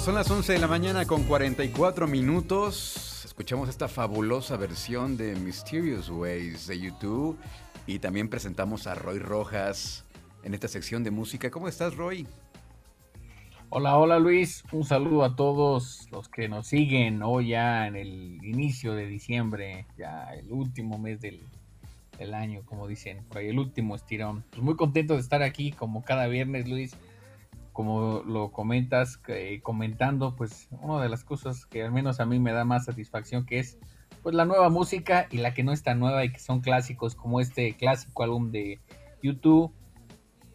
Son las 11 de la mañana con 44 minutos. Escuchamos esta fabulosa versión de Mysterious Ways de YouTube y también presentamos a Roy Rojas en esta sección de música. ¿Cómo estás, Roy? Hola, hola Luis. Un saludo a todos los que nos siguen hoy ya en el inicio de diciembre, ya el último mes del, año, como dicen, el último estirón. Pues muy contento de estar aquí como cada viernes, Luis como lo comentas, comentando, pues una de las cosas que al menos a mí me da más satisfacción que es pues la nueva música y la que no es tan nueva y que son clásicos como este clásico álbum de YouTube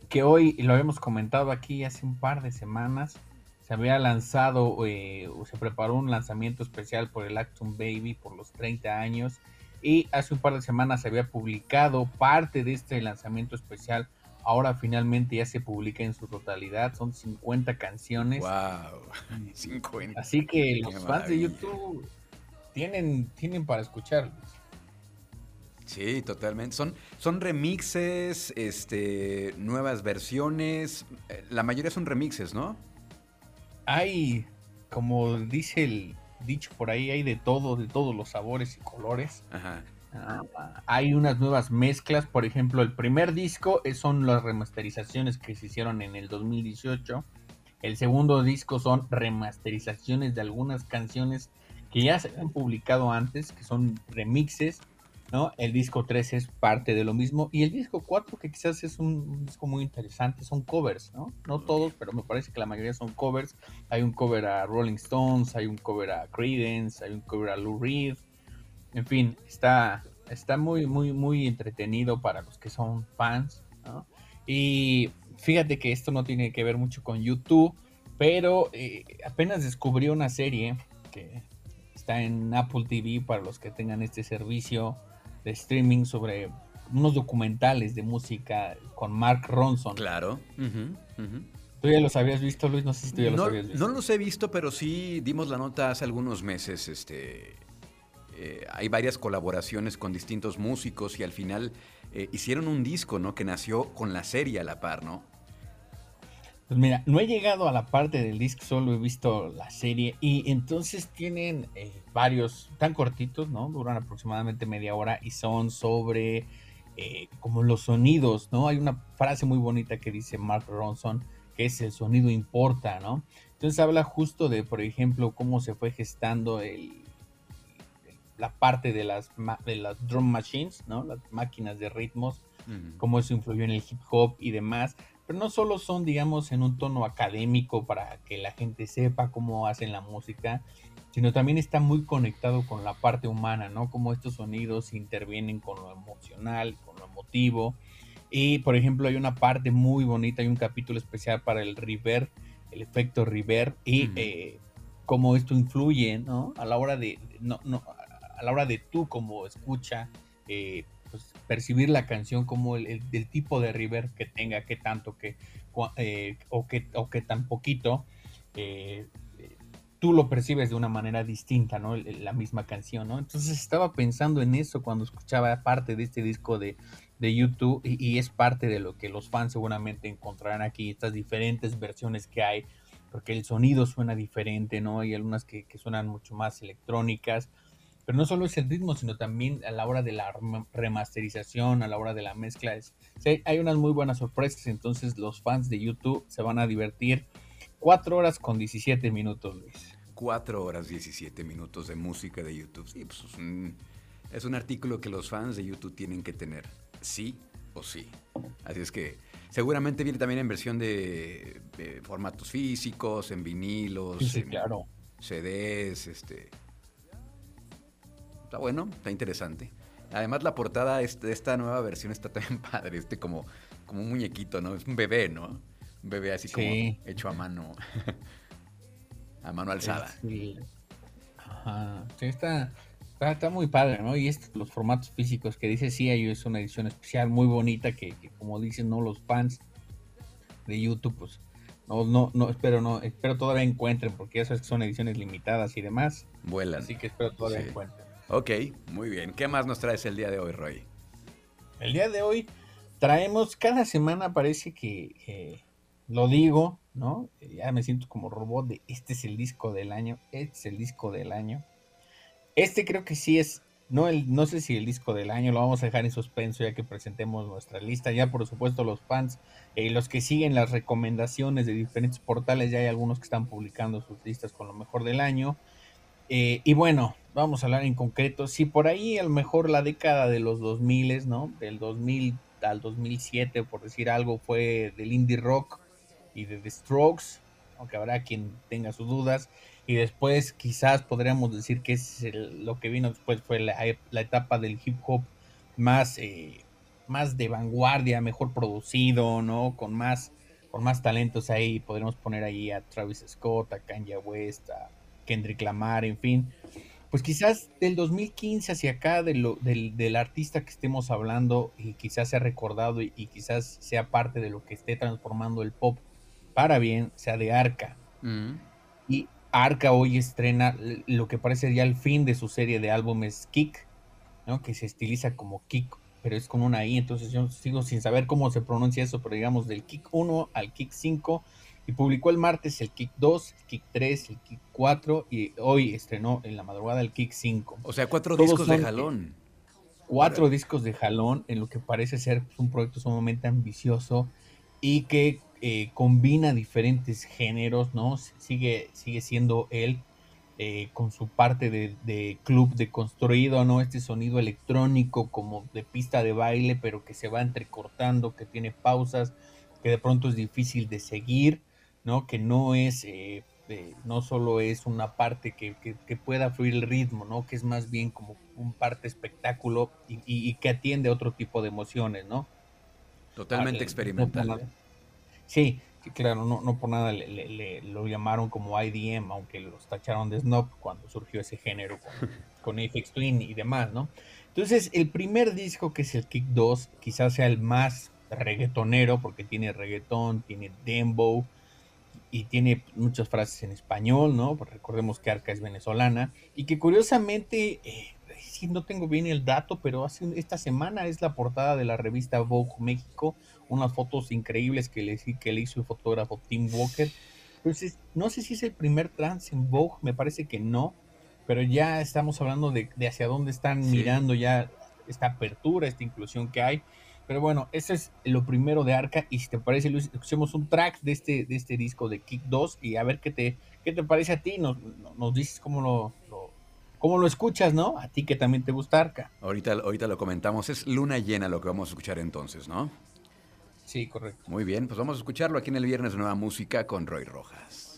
que hoy lo habíamos comentado aquí hace un par de semanas se había lanzado eh, o se preparó un lanzamiento especial por el Acton Baby por los 30 años y hace un par de semanas se había publicado parte de este lanzamiento especial ahora finalmente ya se publica en su totalidad, son 50 canciones. Wow, 50. Así que los fans de YouTube tienen, tienen para escucharlos. Sí, totalmente. Son, son remixes, este, nuevas versiones. Eh, la mayoría son remixes, ¿no? Hay, como dice el dicho por ahí, hay de todo, de todos los sabores y colores. Ajá. Ah, hay unas nuevas mezclas, por ejemplo, el primer disco son las remasterizaciones que se hicieron en el 2018. El segundo disco son remasterizaciones de algunas canciones que ya se han publicado antes, que son remixes, ¿no? El disco 3 es parte de lo mismo. Y el disco 4, que quizás es un, disco muy interesante, son covers, ¿no? No todos, pero me parece que la mayoría son covers. Hay un cover a Rolling Stones, hay un cover a Creedence, hay un cover a Lou Reed, en fin, está, está muy, muy, muy entretenido para los que son fans. Y fíjate que esto no tiene que ver mucho con YouTube, pero eh, apenas descubrí una serie que está en Apple TV para los que tengan este servicio de streaming sobre unos documentales de música con Mark Ronson. Claro. ¿Tú ya los habías visto, Luis? No sé si tú ya los habías visto. No los he visto, pero sí dimos la nota hace algunos meses, este, eh, hay varias colaboraciones con distintos músicos y al final eh, hicieron un disco, ¿no? Que nació con la serie a la par, ¿no? Pues mira, no he llegado a la parte del disco, solo he visto la serie y entonces tienen eh, varios tan cortitos, ¿no? Duran aproximadamente media hora y son sobre como los sonidos, ¿no? Hay una frase muy bonita que dice Mark Ronson, que es el sonido importa, ¿no? Entonces habla justo de, por ejemplo, cómo se fue gestando el, la parte de las, de las drum machines, ¿no? Las máquinas de ritmos, cómo eso influyó en el hip hop y demás. Pero no solo son, digamos, en un tono académico para que la gente sepa cómo hacen la música, sino también está muy conectado con la parte humana, ¿no? Cómo estos sonidos intervienen con lo emocional, con lo emotivo. Y, por ejemplo, hay una parte muy bonita, hay un capítulo especial para el reverb, el efecto reverb, y eh, cómo esto influye, ¿no? A la hora de, no, no, a la hora de tú como escucha, eh, pues, percibir la canción como el, tipo de river que tenga, que tanto, que, eh, o, que o que tan poquito, eh, tú lo percibes de una manera distinta, ¿no? La misma canción, ¿no? Entonces estaba pensando en eso cuando escuchaba parte de este disco de, de YouTube y, es parte de lo que los fans seguramente encontrarán aquí, estas diferentes versiones que hay, porque el sonido suena diferente, ¿no? Hay algunas que, suenan mucho más electrónicas, pero no solo es el ritmo, sino también a la hora de la remasterización, a la hora de la mezcla. Es, hay unas muy buenas sorpresas, entonces los fans de YouTube se van a divertir. 4 horas con 17 minutos, Luis. 4 horas 17 minutos de música de YouTube. Sí, pues es un, es un artículo que los fans de YouTube tienen que tener sí o sí. Así es que seguramente viene también en versión de, formatos físicos, en vinilos, en claro. CDs, este. Está bueno, está interesante. Además la portada de esta nueva versión está también padre, este como, como un muñequito, ¿no? Es un bebé, ¿no? Un bebé así como hecho a mano. a mano alzada. Sí. Ajá. Sí, está, Está, muy padre, ¿no? Y estos, los formatos físicos que dice sí, es una edición especial muy bonita que, como dicen, ¿no? Los fans de YouTube, pues, no, no, no, espero, no, espero todavía encuentren, porque esas son ediciones limitadas y demás. Vuelan. Así que espero todavía encuentren. Ok, muy bien. ¿Qué más nos traes el día de hoy, Roy? El día de hoy traemos, cada semana parece que lo digo, ¿no? Ya me siento como robot de este es el disco del año, este es el disco del año. Este creo que sí es, no, el, no sé si el disco del año, lo vamos a dejar en suspenso ya que presentemos nuestra lista. Ya por supuesto los fans, y eh, los que siguen las recomendaciones de diferentes portales, ya hay algunos que están publicando sus listas con lo mejor del año. Eh, y bueno, vamos a hablar en concreto. Si por ahí a lo mejor la década de los 2000, ¿no? Del 2000 al 2007, por decir algo, fue del indie rock y de The Strokes, aunque habrá quien tenga sus dudas y después quizás podríamos decir que es lo que vino después fue la, etapa del hip hop más, eh, más de vanguardia, mejor producido, ¿no? Con más, con más talentos ahí, podríamos poner ahí a Travis Scott, a Kanye West, a Kendrick Lamar, en fin. Pues quizás del 2015 hacia acá, de lo, del, del, artista que estemos hablando, y quizás sea recordado y, quizás sea parte de lo que esté transformando el pop para bien, sea de Arca. Mm. Y Arca hoy estrena lo que parece ya el fin de su serie de álbumes Kick, ¿no? que se estiliza como Kick, pero es con una I, entonces yo sigo sin saber cómo se pronuncia eso, pero digamos del Kick 1 al Kick 5, y publicó el martes el Kick 2, el Kick 3, el Kick 4, y hoy estrenó en la madrugada el Kick 5. O sea, cuatro discos de jalón. Cuatro discos de jalón en lo que parece ser un proyecto sumamente ambicioso y que eh, combina diferentes géneros, ¿no? Sigue, sigue siendo él eh, con su parte de, club de construido, ¿no? Este sonido electrónico como de pista de baile, pero que se va entrecortando, que tiene pausas, que de pronto es difícil de seguir, ¿no? Que no es, eh, no solo es una parte que, pueda fluir el ritmo, ¿no? Que es más bien como un parte espectáculo y, que atiende a otro tipo de emociones, ¿no? Totalmente experimental. Sí, claro, no, no por nada le, lo llamaron como IDM, aunque los tacharon de snob cuando surgió ese género con, con Apex Twin y demás, ¿no? Entonces, el primer disco, que es el Kick 2, quizás sea el más reggaetonero, porque tiene reggaetón, tiene dembow y tiene muchas frases en español, ¿no? Pues recordemos que Arca es venezolana y que curiosamente, eh, no tengo bien el dato, pero hace, esta semana es la portada de la revista Vogue México, unas fotos increíbles que le, que le hizo el fotógrafo Tim Walker. Entonces, no sé si es el primer trans en Vogue, me parece que no, pero ya estamos hablando de, hacia dónde están mirando ya esta apertura, esta inclusión que hay. Pero bueno, eso es lo primero de Arca. Y si te parece, Luis, escuchemos un track de este, de este disco de Kick 2 y a ver qué te, qué te parece a ti. Nos, nos dices cómo lo, lo, cómo lo escuchas, ¿no? A ti que también te gusta Arca. Ahorita, ahorita lo comentamos. Es luna llena lo que vamos a escuchar entonces, ¿no? Sí, correcto. Muy bien, pues vamos a escucharlo aquí en el Viernes de Nueva Música con Roy Rojas.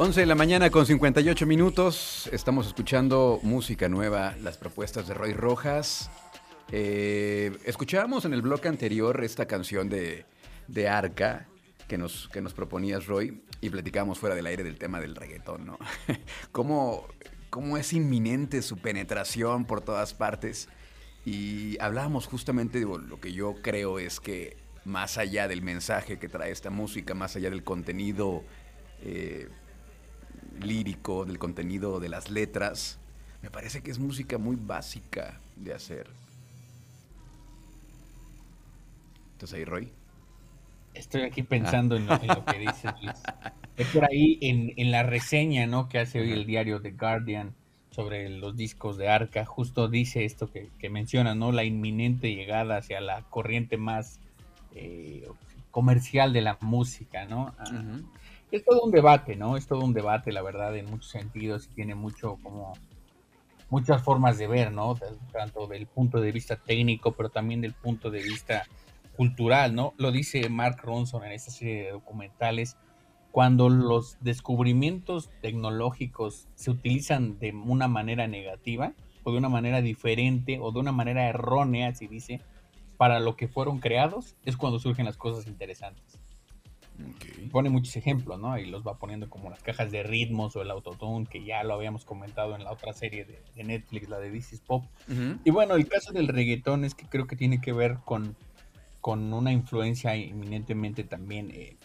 De la mañana con 58 minutos. Estamos escuchando música nueva, las propuestas de Roy Rojas. Eh, escuchábamos en el bloque anterior esta canción de, de Arca que nos, que nos proponías, Roy, y platicábamos fuera del aire del tema del reggaetón, ¿no? cómo, cómo es inminente su penetración por todas partes. Y hablábamos justamente de lo que yo creo es que más allá del mensaje que trae esta música, más allá del contenido eh, lírico, del contenido de las letras, me parece que es música muy básica de hacer. ¿Estás ahí, Roy? Estoy aquí pensando en, lo, que dices, Es por ahí en, la reseña ¿no? que hace hoy el diario The Guardian sobre los discos de Arca, justo dice esto que, que menciona, ¿no? La inminente llegada hacia la corriente más eh, comercial de la música, ¿no? Ah, es todo un debate, ¿no? Es todo un debate, la verdad, en muchos sentidos y tiene mucho como muchas formas de ver, ¿no? Tanto del punto de vista técnico, pero también del punto de vista cultural, ¿no? Lo dice Mark Ronson en esta serie de documentales, cuando los descubrimientos tecnológicos se utilizan de una manera negativa o de una manera diferente o de una manera errónea, si dice, para lo que fueron creados, es cuando surgen las cosas interesantes. Pone muchos ejemplos, ¿no? Y los va poniendo como las cajas de ritmos o el autotune, que ya lo habíamos comentado en la otra serie de, Netflix, la de This is Pop. Y bueno, el caso del reggaetón es que creo que tiene que ver con, con una influencia eminentemente también eh,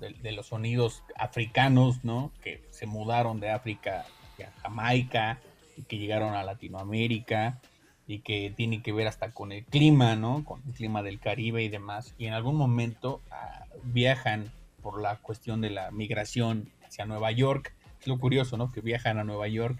de, los sonidos africanos, ¿no? Que se mudaron de África a Jamaica y que llegaron a Latinoamérica y que tiene que ver hasta con el clima, ¿no? Con el clima del Caribe y demás. Y en algún momento ah, viajan por la cuestión de la migración hacia Nueva York. Es lo curioso, ¿no? Que viajan a Nueva York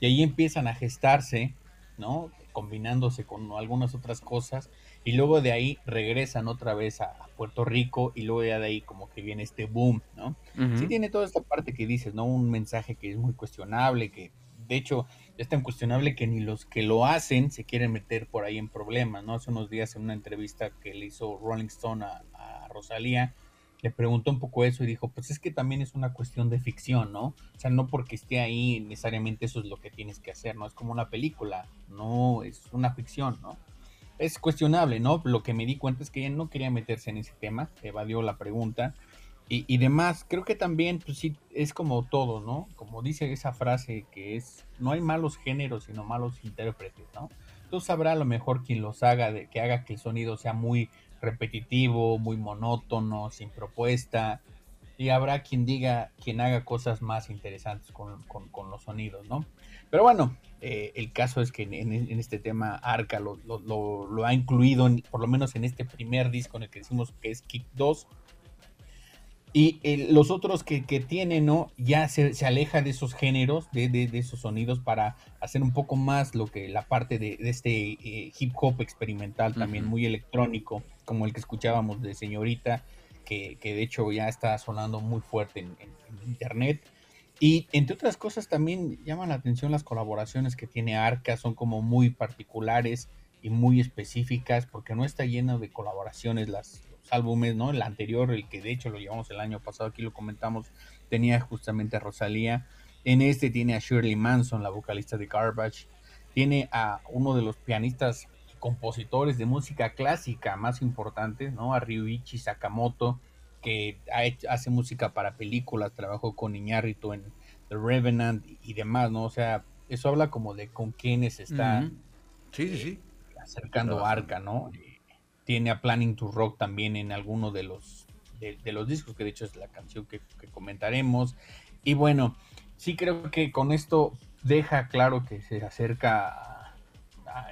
y ahí empiezan a gestarse, ¿no? Combinándose con algunas otras cosas y luego de ahí regresan otra vez a, Puerto Rico y luego ya de ahí como que viene este boom, ¿no? Sí tiene toda esta parte que dices, ¿no? Un mensaje que es muy cuestionable, que de hecho es tan cuestionable que ni los que lo hacen se quieren meter por ahí en problemas, ¿no? Hace unos días en una entrevista que le hizo Rolling Stone a, Rosalía, le preguntó un poco eso y dijo, pues es que también es una cuestión de ficción, ¿no? O sea, no porque esté ahí necesariamente eso es lo que tienes que hacer, ¿no? Es como una película, no es una ficción, ¿no? Es cuestionable, ¿no? Lo que me di cuenta es que ella no quería meterse en ese tema, evadió la pregunta y, demás. Creo que también, pues sí, es como todo, ¿no? Como dice esa frase que es, no hay malos géneros, sino malos intérpretes, ¿no? Entonces habrá a lo mejor quien los haga, de, que haga que el sonido sea muy repetitivo, muy monótono, sin propuesta. Y habrá quien diga, quien haga cosas más interesantes con, los sonidos, ¿no? Pero bueno, eh, el caso es que en, este tema Arca lo, lo, ha incluido, por lo menos en este primer disco en el que decimos que es Kick 2 y eh, los otros que, que tienen, ¿no? Ya se, se, aleja de esos géneros, de, de, esos sonidos, para hacer un poco más lo que la parte de, este eh, hip hop experimental, también muy electrónico, como el que escuchábamos de Señorita, que, que de hecho ya está sonando muy fuerte en, internet. Y entre otras cosas también llaman la atención las colaboraciones que tiene Arca, son como muy particulares y muy específicas, porque no está lleno de colaboraciones las, álbumes, ¿no? El anterior, el que de hecho lo llevamos el año pasado, aquí lo comentamos, tenía justamente a Rosalía. En este tiene a Shirley Manson, la vocalista de Garbage. Tiene a uno de los pianistas y compositores de música clásica más importantes, ¿no? A Ryuichi Sakamoto, que hace música para películas, trabajó con Iñárritu en The Revenant y demás, ¿no? O sea, eso habla como de con quienes está sí, sí, sí. acercando Arca, ¿no? Tiene a Planning to Rock también en alguno de los, de, los discos, que de hecho es la canción que, comentaremos. Y bueno, sí creo que con esto deja claro que se acerca a,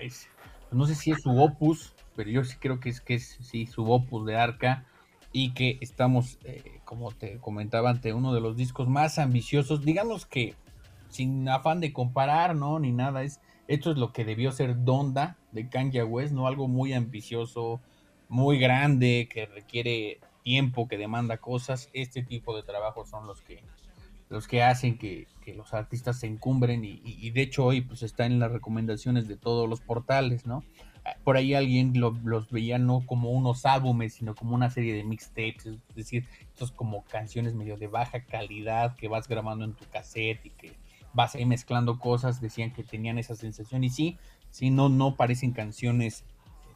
no sé si es su opus, pero yo sí creo que es que es sí, su opus de Arca y que estamos, eh, como te comentaba, ante uno de los discos más ambiciosos, digamos que sin afán de comparar, ¿no? Ni nada, es, esto es lo que debió ser Donda de Kanye West, ¿no? Algo muy ambicioso, muy grande, que requiere tiempo, que demanda cosas, este tipo de trabajos son los que los que hacen que, los artistas se encumbren y, de hecho hoy pues está en las recomendaciones de todos los portales, ¿no? Por ahí alguien los veía no como unos álbumes, sino como una serie de mixtapes, es decir, estos como canciones medio de baja calidad que vas grabando en tu cassette y que vas ahí mezclando cosas, decían que tenían esa sensación y sí, sí, no, no parecen canciones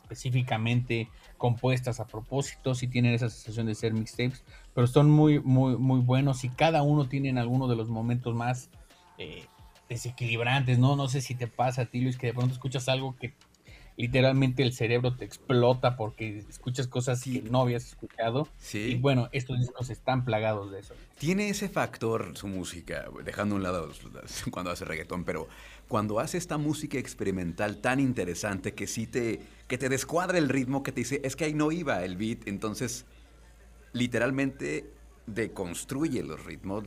específicamente compuestas a propósito, si tienen esa sensación de ser mixtapes, pero son muy, muy, muy buenos y cada uno tiene en alguno de los momentos más eh, desequilibrantes, ¿no? No sé si te pasa a ti, Luis, que de pronto escuchas algo que literalmente el cerebro te explota porque escuchas cosas que no habías escuchado. Sí. Y bueno, estos discos están plagados de eso. Tiene ese factor su música, dejando a un lado cuando hace reggaetón, pero cuando hace esta música experimental tan interesante que sí te, que te descuadra el ritmo, que te dice, es que ahí no iba el beat, entonces literalmente deconstruye los ritmos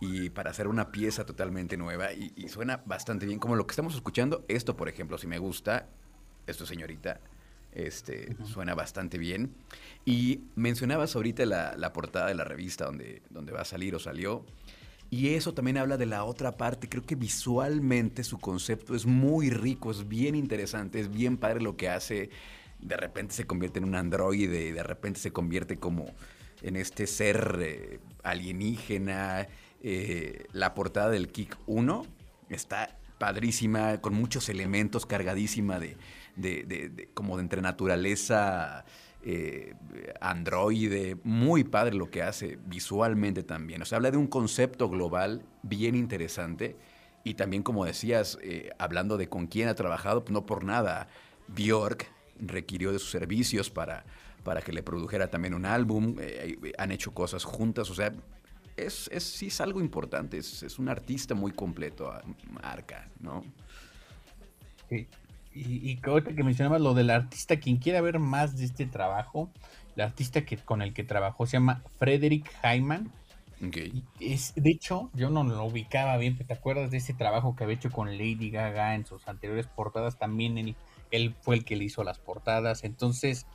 y para hacer una pieza totalmente nueva y, y, suena bastante bien como lo que estamos escuchando. Esto, por ejemplo, si me gusta, esto señorita, este, suena bastante bien. Y mencionabas ahorita la, la, portada de la revista donde, donde va a salir o salió. Y eso también habla de la otra parte. Creo que visualmente su concepto es muy rico, es bien interesante, es bien padre lo que hace. De repente se convierte en un androide, de repente se convierte como en este ser eh, alienígena. Eh, la portada del Kick 1 está padrísima, con muchos elementos, cargadísima de, de, como de entre naturaleza eh, androide, muy padre lo que hace visualmente también. O sea, habla de un concepto global bien interesante y también, como decías, eh, hablando de con quién ha trabajado, no por nada, Bjork requirió de sus servicios para, para que le produjera también un álbum, eh, han hecho cosas juntas, o sea, es, es, sí es algo importante, es, es un artista muy completo, Arca, ¿no? Sí. Y, y que mencionabas lo del artista, quien quiera ver más de este trabajo, el artista que, con el que trabajó se llama Frederick Hyman. Es, de hecho, yo no lo ubicaba bien, ¿te acuerdas de ese trabajo que había hecho con Lady Gaga en sus anteriores portadas? También él, él fue el que le hizo las portadas. Entonces,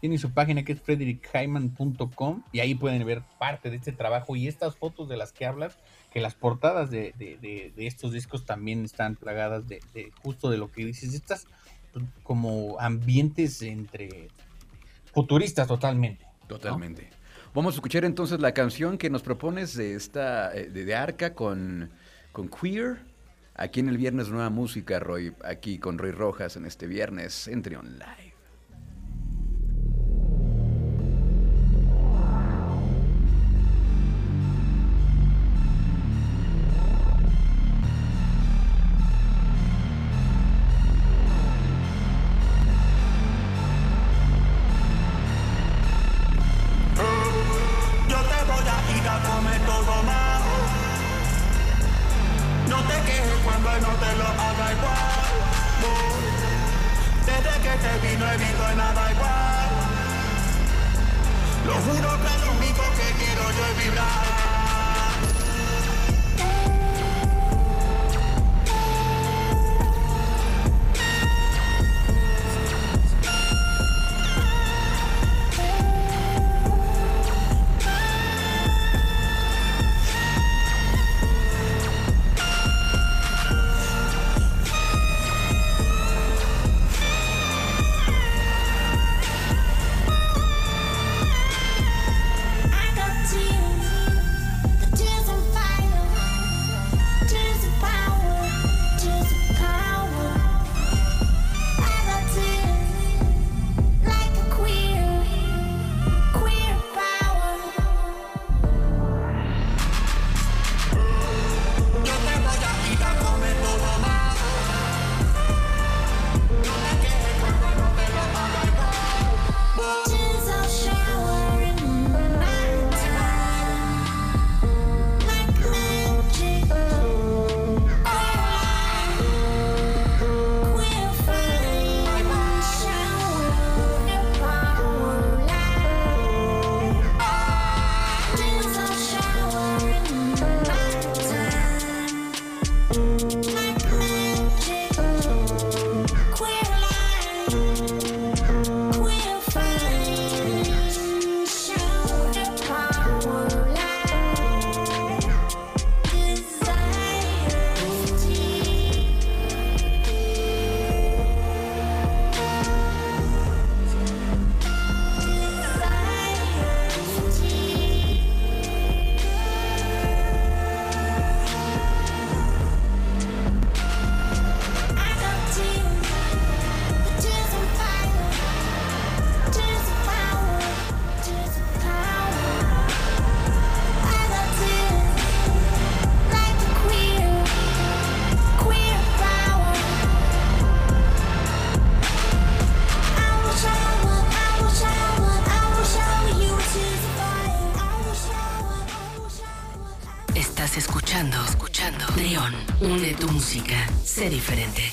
tiene su página que es frederickhyman.com y ahí pueden ver parte de este trabajo y estas fotos de las que hablas que las portadas de, estos discos también están plagadas de, justo de lo que dices, estas pues, como ambientes entre futuristas totalmente. Totalmente. Vamos a escuchar entonces la canción que nos propones de esta eh, de, Arca con, con Queer. Aquí en el viernes Nueva Música, Roy. Aquí con Roy Rojas en este viernes entre online. vibrar. Sé diferente.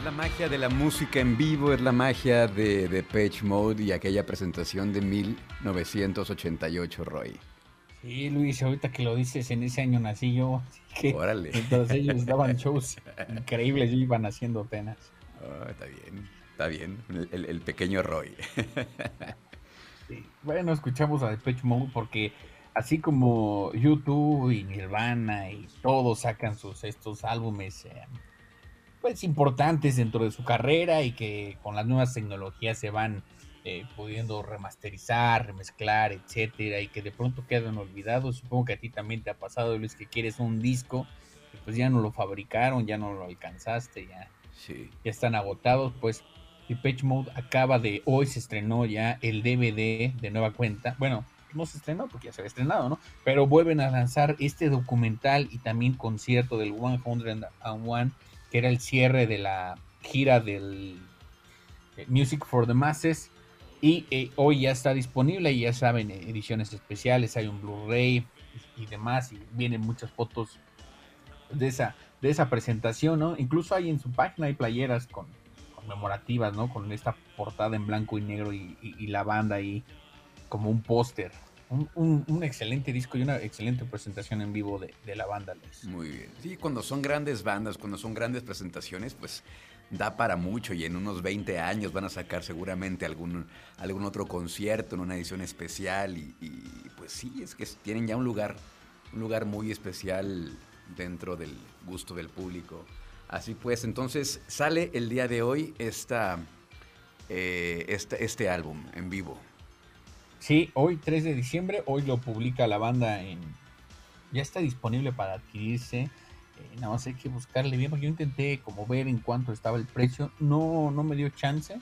De la música en vivo, es la magia de, de Page Mode y aquella presentación de 1988, Roy. Sí, Luis, ahorita que lo dices, en ese año nací yo. Órale. Entonces ellos daban shows increíbles y iban haciendo apenas. Oh, está bien, está bien. El, pequeño Roy. Bueno, escuchamos a Page Mode porque así como YouTube y Nirvana y todos sacan sus estos álbumes eh, pues importantes dentro de su carrera y que con las nuevas tecnologías se van eh, pudiendo remasterizar, remezclar, etcétera, y que de pronto quedan olvidados. Supongo que a ti también te ha pasado, Luis, que quieres un disco, y pues ya no lo fabricaron, ya no lo alcanzaste, ya, sí. ya están agotados. Pues Depeche Mode acaba de, hoy se estrenó ya el DVD de nueva cuenta. Bueno, no se estrenó porque ya se había estrenado, ¿no? Pero vuelven a lanzar este documental y también concierto del 101 que era el cierre de la gira del eh, Music for the Masses. Y eh, hoy ya está disponible, y ya saben, eh, ediciones especiales, hay un Blu-ray y, demás, y vienen muchas fotos de esa, de esa presentación, ¿no? Incluso hay en su página, hay playeras con, conmemorativas, ¿no? Con esta portada en blanco y negro y, y la banda ahí como un póster un, excelente disco y una excelente presentación en vivo de, la banda, Muy bien. Sí, cuando son grandes bandas, cuando son grandes presentaciones, pues da para mucho y en unos 20 años van a sacar seguramente algún, algún otro concierto en una edición especial y, pues sí, es que tienen ya un lugar, un lugar muy especial dentro del gusto del público. Así pues, entonces sale el día de hoy esta, eh, este, este álbum en vivo. Sí, hoy 3 de diciembre, hoy lo publica la banda en... Ya está disponible para adquirirse. Eh, nada más hay que buscarle bien, yo intenté como ver en cuánto estaba el precio. No, no me dio chance.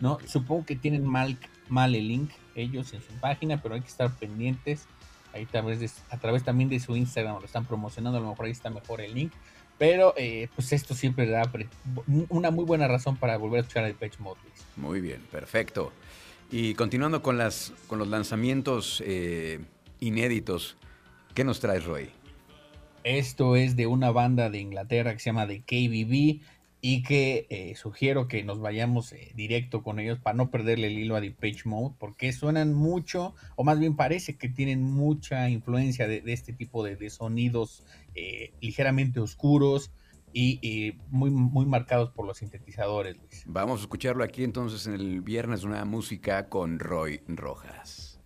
No, supongo que tienen mal, mal el link ellos en su página, pero hay que estar pendientes. Ahí tal vez a través también de su Instagram lo están promocionando, a lo mejor ahí está mejor el link. Pero eh, pues esto siempre da una muy buena razón para volver a escuchar el Page Mode. Muy bien, perfecto. Y continuando con, las, con los lanzamientos eh, inéditos, ¿qué nos traes, Roy? Esto es de una banda de Inglaterra que se llama The KBB y que eh, sugiero que nos vayamos eh, directo con ellos para no perderle el hilo a Page Mode porque suenan mucho, o más bien parece que tienen mucha influencia de, este tipo de, de sonidos ligeramente oscuros, y, muy, muy marcados por los sintetizadores, Vamos a escucharlo aquí entonces en el viernes, una música con Roy Rojas.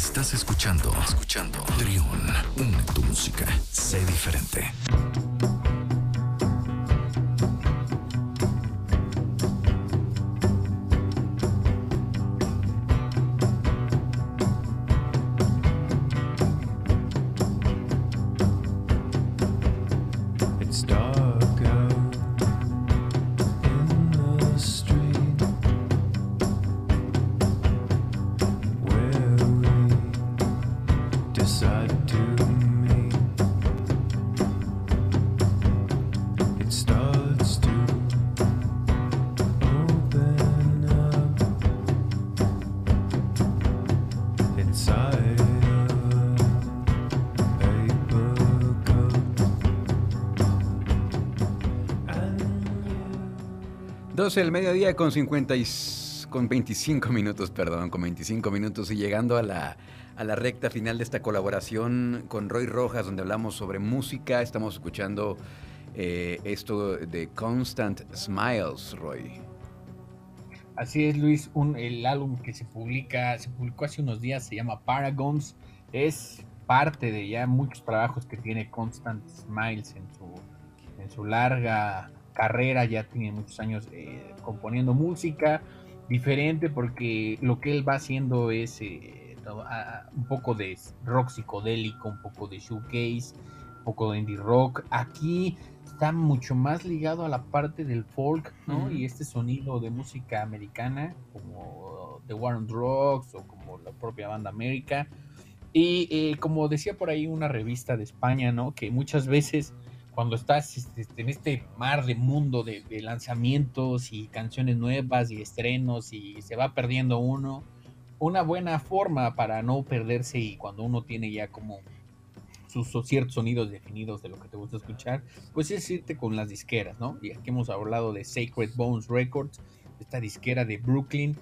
Estás escuchando, escuchando Trión, une tu música, sé diferente. 12 del mediodía con 50 con 25 minutos, perdón, con 25 minutos y llegando a la, a la recta final de esta colaboración con Roy Rojas, donde hablamos sobre música. Estamos escuchando eh, esto de Constant Smiles, Roy. Así es, Luis. Un, el álbum que se publica, se publicó hace unos días, se llama Paragons. Es parte de ya muchos trabajos que tiene Constant Smiles en su, en su larga carrera, ya tiene muchos años eh, componiendo música diferente porque lo que él va haciendo es eh, un poco de rock psicodélico, un poco de shoegaze, un poco de indie rock. Aquí está mucho más ligado a la parte del folk, ¿no? Y este sonido de música americana, como The War on Drugs o como la propia banda América. Y eh, como decía por ahí una revista de España, ¿no? Que muchas veces cuando estás este, en este mar de mundo de, lanzamientos y canciones nuevas y estrenos y se va perdiendo uno, una buena forma para no perderse y cuando uno tiene ya como sus ciertos sonidos definidos de lo que te gusta escuchar, pues es irte con las disqueras, ¿no? Y aquí hemos hablado de Sacred Bones Records, esta disquera de Brooklyn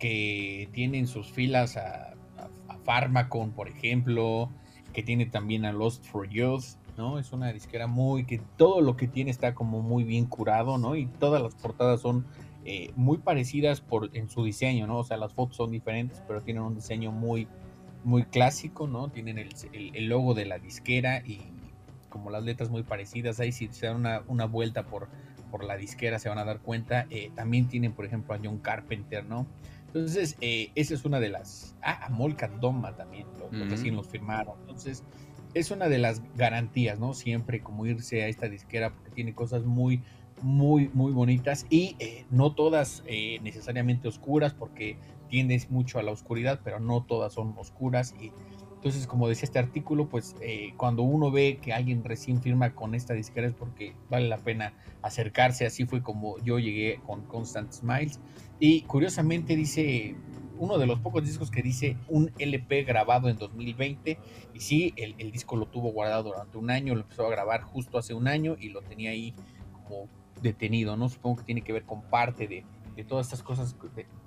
que tiene en sus filas a, a, a Pharmacon, por ejemplo, que tiene también a Lost for Youth, ¿no? Es una disquera muy que todo lo que tiene está como muy bien curado, ¿no? Y todas las portadas son eh, muy parecidas por, en su diseño, ¿no? O sea, las fotos son diferentes, pero tienen un diseño muy, muy clásico, ¿no? Tienen el, logo de la disquera y como las letras muy parecidas. Ahí si se dan una, vuelta por, por la disquera se van a dar cuenta. Eh, también tienen, por ejemplo, a John Carpenter, ¿no? Entonces, eh, esa es una de las... Ah, a Molkan Doma también, lo, que sí nos firmaron. Entonces, es una de las garantías, ¿no? Siempre como irse a esta disquera porque tiene cosas muy, muy, muy bonitas y eh, no todas eh, necesariamente oscuras porque tiendes mucho a la oscuridad, pero no todas son oscuras y entonces como decía este artículo, pues eh, cuando uno ve que alguien recién firma con esta disquera es porque vale la pena acercarse, así fue como yo llegué con Constant Smiles y curiosamente dice uno de los pocos discos que dice un LP grabado en 2020. Y sí, el, disco lo tuvo guardado durante un año, lo empezó a grabar justo hace un año y lo tenía ahí como detenido, ¿no? Supongo que tiene que ver con parte de, todas estas cosas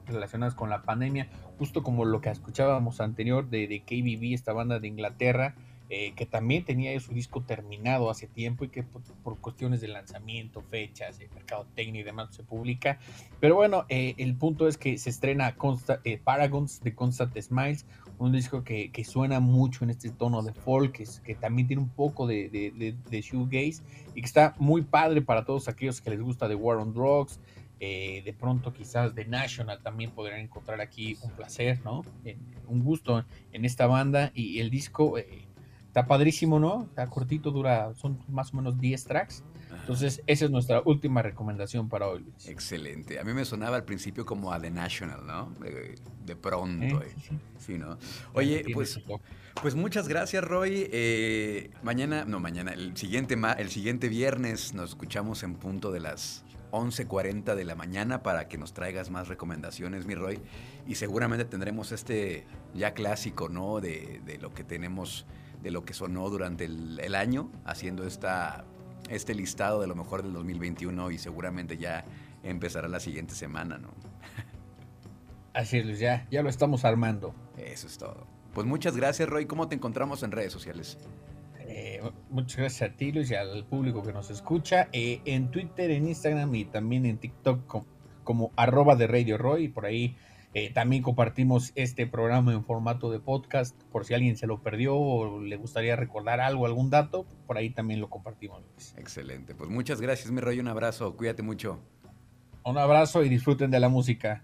relacionadas con la pandemia, justo como lo que escuchábamos anterior de, de KBB, esta banda de Inglaterra, eh, que también tenía su disco terminado hace tiempo y que por, cuestiones de lanzamiento, fechas, de mercado técnico y demás se publica. Pero bueno, eh, el punto es que se estrena eh, Paragons de Constant Smiles, un disco que, suena mucho en este tono de folk, que, que también tiene un poco de, de, shoegaze y que está muy padre para todos aquellos que les gusta The War on Drugs. de pronto quizás The National también podrían encontrar aquí un placer, ¿no? un gusto en esta banda y el disco Está padrísimo, ¿no? Está cortito, dura, son más o menos 10 tracks. Entonces, esa es nuestra última recomendación para hoy, Luis. Excelente. A mí me sonaba al principio como a The National, ¿no? De, pronto. Eh, sí, ¿no? Oye, pues, pues muchas gracias, Roy. Eh, mañana, no, mañana, el siguiente, el siguiente viernes nos escuchamos en punto de las 11.40 de la mañana para que nos traigas más recomendaciones, mi Roy. Y seguramente tendremos este ya clásico, ¿no? De, de lo que tenemos de lo que sonó durante el, año, haciendo esta, este listado de lo mejor del 2021 y seguramente ya empezará la siguiente semana, ¿no? Así es, ya, ya lo estamos armando. Eso es todo. Pues muchas gracias, Roy. ¿Cómo te encontramos en redes sociales? Eh, muchas gracias a ti, Luis, y al público que nos escucha. Eh, en Twitter, en Instagram y también en TikTok como, arroba de Radio Roy. Y por ahí Eh, también compartimos este programa en formato de podcast por si alguien se lo perdió o le gustaría recordar algo, algún dato, por ahí también lo compartimos. Excelente, pues muchas gracias mi rollo, un abrazo, cuídate mucho. Un abrazo y disfruten de la música.